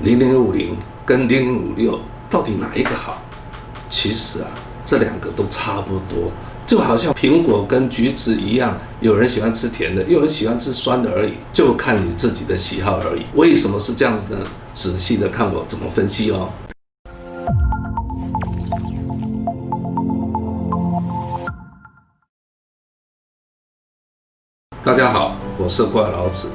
零零五零跟零零五六到底哪一个好？其实啊，这两个都差不多，就好像苹果跟橘子一样，有人喜欢吃甜的，有人喜欢吃酸的而已，就看你自己的喜好而已。为什么是这样子呢？仔细的看我怎么分析哦。大家好，我是怪老子。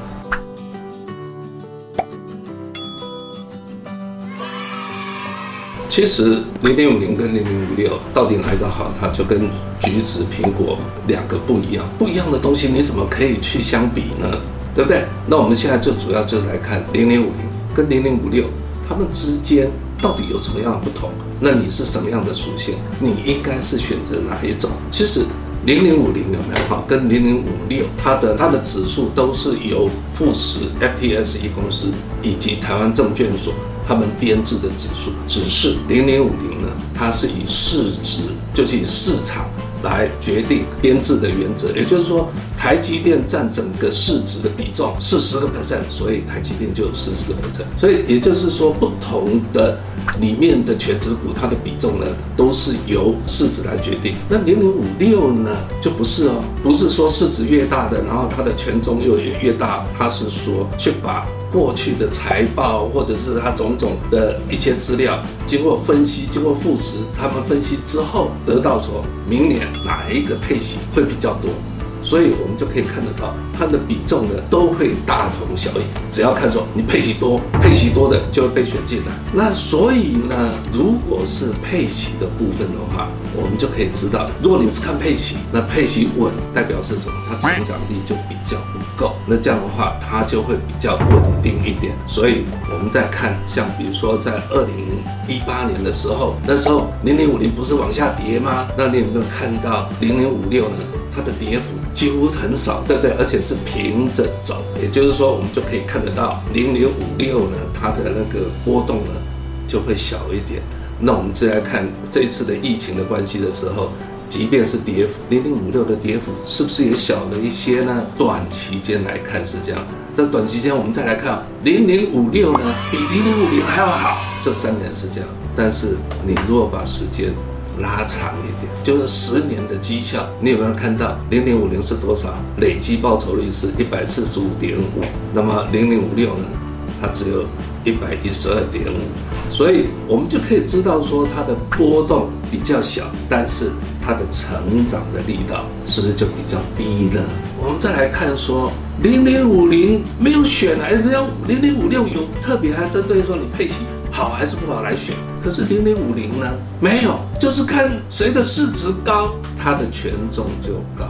其实零点五零跟零零五六到底哪一个好？它就跟橘子、苹果两个不一样，不一样的东西你怎么可以去相比呢？对不对？那我们现在就主要就来看零零五零跟零零五六，它们之间到底有什么样的不同？那你是什么样的属性？你应该是选择哪一种？其实。零零五零有没有哈？跟零零五六，它的它的指数都是由富时 FTSE 公司以及台湾证券所他们编制的指数。只是零零五零呢，它是以市值，就是以市场。来决定编制的原则，也就是说，台积电占整个市值的比重是十个 percent，所以台积电就有四十个 percent。所以也就是说，不同的里面的全值股，它的比重呢，都是由市值来决定。那零零五六呢，就不是哦，不是说市值越大的，然后它的权重又也越大，它是说去把。过去的财报，或者是他种种的一些资料，经过分析，经过复时他们分析之后，得到说明年哪一个配息会比较多。所以我们就可以看得到，它的比重呢都会大同小异。只要看说你配息多，配息多的就会被选进来。那所以呢，如果是配息的部分的话，我们就可以知道，如果你是看配息，那配息稳代表是什么？它成长力就比较不够。那这样的话，它就会比较稳定一点。所以我们再看，像比如说在二零一八年的时候，那时候零零五零不是往下跌吗？那你有没有看到零零五六呢？它的跌幅几乎很少，对不对？而且是平着走，也就是说，我们就可以看得到零零五六呢，它的那个波动呢就会小一点。那我们再来看这次的疫情的关系的时候，即便是跌幅，零零五六的跌幅是不是也小了一些呢？短期间来看是这样。但短期间我们再来看零零五六呢，比零零五零还要好，这三年是这样。但是你如果把时间拉长一点，就是十年的绩效，你有没有看到零零五零是多少？累计报酬率是一百四十五点五，那么零零五六呢？它只有一百一十二点五，所以我们就可以知道说它的波动比较小，但是它的成长的力道是不是就比较低呢？我们再来看说零零五零没有选还是要零零五六有特别还针对说你配息。好还是不好来选？可是零零五零呢？没有，就是看谁的市值高，它的权重就高。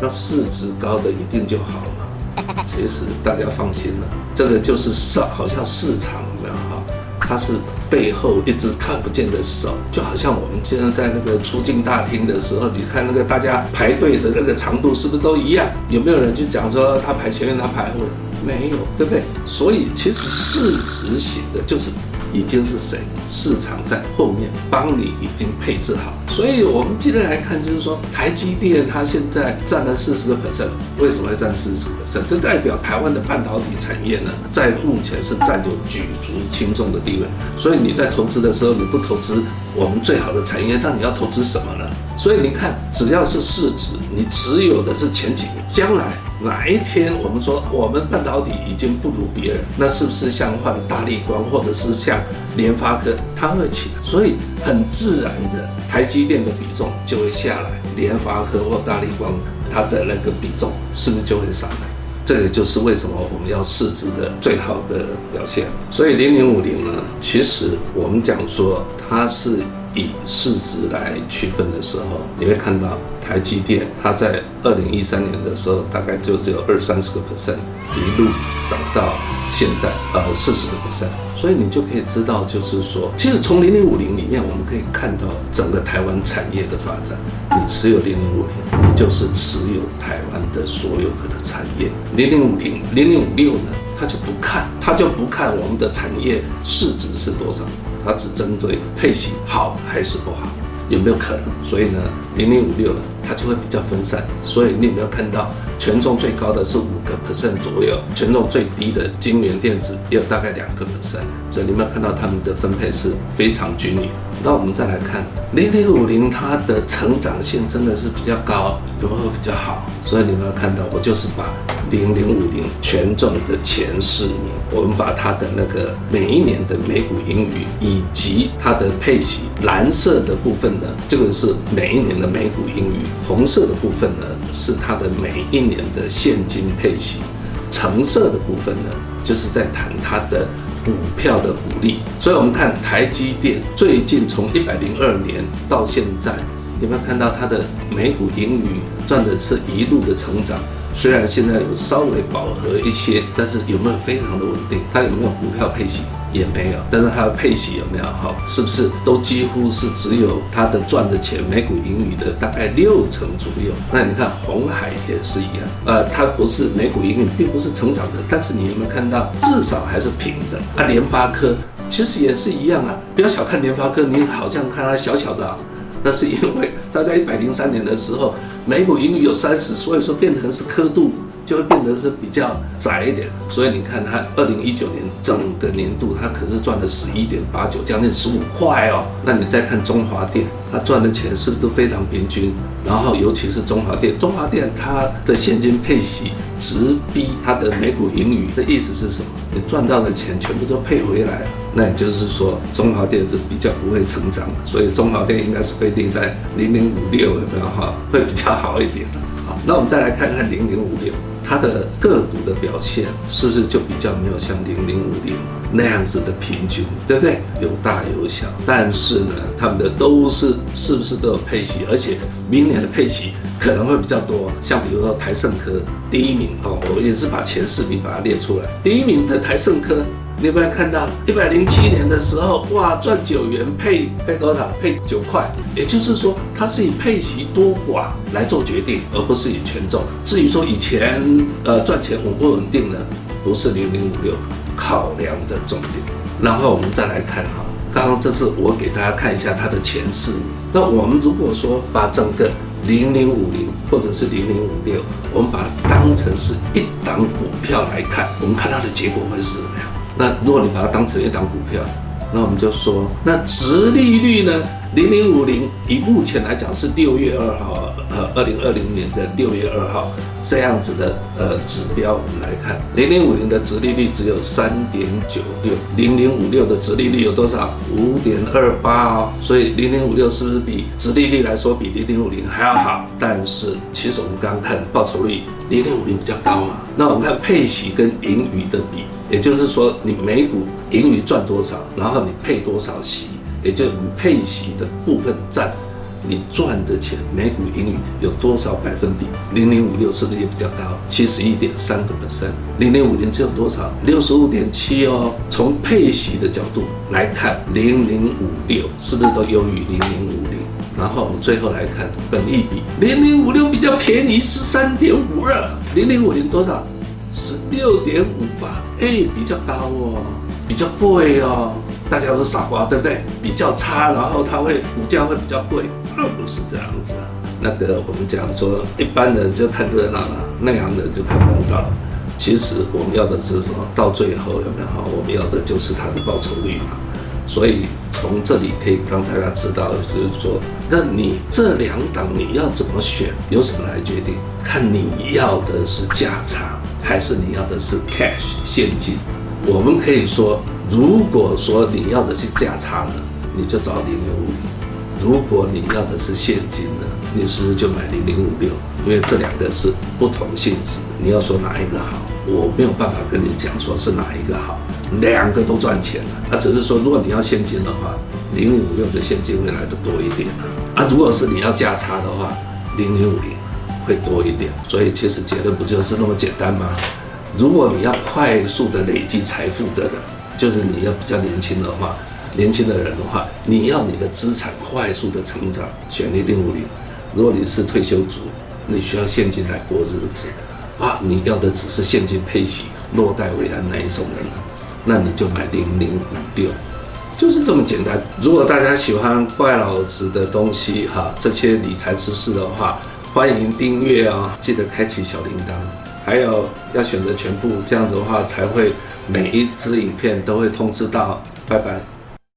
那市值高的一定就好了？其实大家放心了，这个就是市，好像市场有没有哈？它是背后一只看不见的手，就好像我们现在在那个出境大厅的时候，你看那个大家排队的那个长度是不是都一样？有没有人去讲说他排前面，他排后面？没有，对不对？所以其实市值型的就是。已经是谁？市场在后面帮你已经配置好，所以我们今天来看，就是说台积电它现在占了四十个 percent，为什么会占四十个 percent？这代表台湾的半导体产业呢，在目前是占有举足轻重的地位。所以你在投资的时候，你不投资我们最好的产业，那你要投资什么呢？所以你看，只要是市值，你持有的是前几年，将来。哪一天我们说我们半导体已经不如别人，那是不是像换大立光或者是像联发科，它会起来？所以很自然的，台积电的比重就会下来，联发科或大立光它的那个比重是不是就会上来？这个就是为什么我们要市值的最好的表现。所以零零五零呢，其实我们讲说它是。以市值来区分的时候，你会看到台积电，它在二零一三年的时候，大概就只有二三十个 percent，一路涨到现在，呃，四十个 percent。所以你就可以知道，就是说，其实从零零五零里面，我们可以看到整个台湾产业的发展。你持有零零五零，你就是持有台湾的所有的产业。零零五零、零零五六呢，他就不看，他就不看我们的产业市值是多少。它只针对配型好还是不好，有没有可能？所以呢，零零五六呢，它就会比较分散。所以你有没有看到权重最高的是五个 percent 左右，权重最低的晶圆电子也有大概两个 percent。所以你有没有看到它们的分配是非常均匀？那我们再来看零零五零，它的成长性真的是比较高，有没有比较好？所以你们要看到，我就是把零零五零权重的前四名，我们把它的那个每一年的每股盈余以及它的配息，蓝色的部分呢，这个是每一年的每股盈余；红色的部分呢，是它的每一年的现金配息；橙色的部分呢，就是在谈它的。股票的股利，所以我们看台积电最近从一百零二年到现在，有没有看到它的每股盈余赚的是一路的成长？虽然现在有稍微饱和一些，但是有没有非常的稳定？它有没有股票配息？也没有，但是它的配息有没有好？是不是都几乎是只有它的赚的钱每股盈余的大概六成左右？那你看红海也是一样，呃，它不是每股盈余并不是成长的，但是你有没有看到至少还是平的？啊，联发科其实也是一样啊，不要小看联发科，你好像看它小小的啊，那是因为它在一百零三年的时候美股盈余有三十，所以说变成是刻度。就会变得是比较窄一点，所以你看它二零一九年整个年度，它可是赚了十一点八九，将近十五块哦。那你再看中华电，它赚的钱是不是都非常平均？然后尤其是中华电，中华电它的现金配息直逼它的每股盈余的意思是什么？你赚到的钱全部都配回来，那也就是说中华电是比较不会成长，所以中华电应该是被定在零零五六有没有哈？会比较好一点。好，那我们再来看看零零五六。它的个股的表现是不是就比较没有像零零五零那样子的平均，对不对？有大有小，但是呢，他们的都是是不是都有配息？而且明年的配息可能会比较多。像比如说台盛科第一名哦，我也是把前四名把它列出来，第一名的台盛科。你有没有看到一百零七年的时候，哇，赚九元配配多少？配九块，也就是说，它是以配息多寡来做决定，而不是以权重。至于说以前呃赚钱稳不稳定呢？不是零零五六考量的重点。然后我们再来看哈，刚刚这是我给大家看一下它的前四名。那我们如果说把整个零零五零或者是零零五六，我们把它当成是一档股票来看，我们看它的结果会是什么样？那如果你把它当成一档股票，那我们就说，那殖利率呢？零零五零以目前来讲是六月二号，呃，二零二零年的六月二号这样子的呃指标，我们来看，零零五零的殖利率只有三点九六，零零五六的殖利率有多少？五点二八哦。所以零零五六是不是比殖利率来说比零零五零还要好？但是其实我们刚刚看报酬率，零零五零比较高嘛。那我们看配息跟盈余的比。也就是说，你每股盈余赚多少，然后你配多少息，也就是你配息的部分占你赚的钱每股盈余有多少百分比？零零五六是不是也比较高？七十一点三个 percent，零零五零只有多少？六十五点七哦。从配息的角度来看，零零五六是不是都优于零零五零？然后我们最后来看本益比，零零五六比较便宜，十三点五二，零零五零多少？十六点五吧，哎，比较高哦，比较贵哦，大家都傻瓜，对不对？比较差，然后它会股价会比较贵，而不是这样子。那个我们讲说，一般人就看热闹了，内行人就看门道。其实我们要的是什么？到最后有没有？我们要的就是它的报酬率嘛。所以从这里可以让大家知道，就是说，那你这两档你要怎么选？由什么来决定？看你要的是价差。还是你要的是 cash 现金？我们可以说，如果说你要的是价差呢，你就找零零五零；如果你要的是现金呢，你是不是就买零零五六？因为这两个是不同性质。你要说哪一个好，我没有办法跟你讲说是哪一个好，两个都赚钱了。啊，只是说如果你要现金的话，零零五六的现金会来的多一点啊。啊，如果是你要价差的话，零零五零。会多一点，所以其实结论不就是那么简单吗？如果你要快速的累积财富的人，就是你要比较年轻的话，年轻的人的话，你要你的资产快速的成长，选零零五零。如果你是退休族，你需要现金来过日子，啊，你要的只是现金配息，落袋为安那一种人，那你就买零零五六，就就是这么简单。如果大家喜欢怪老子的东西哈，这些理财知识的话，欢迎订阅啊，记得开启小铃铛，还有要选择全部，这样子的话才会每一支影片都会通知到。拜拜。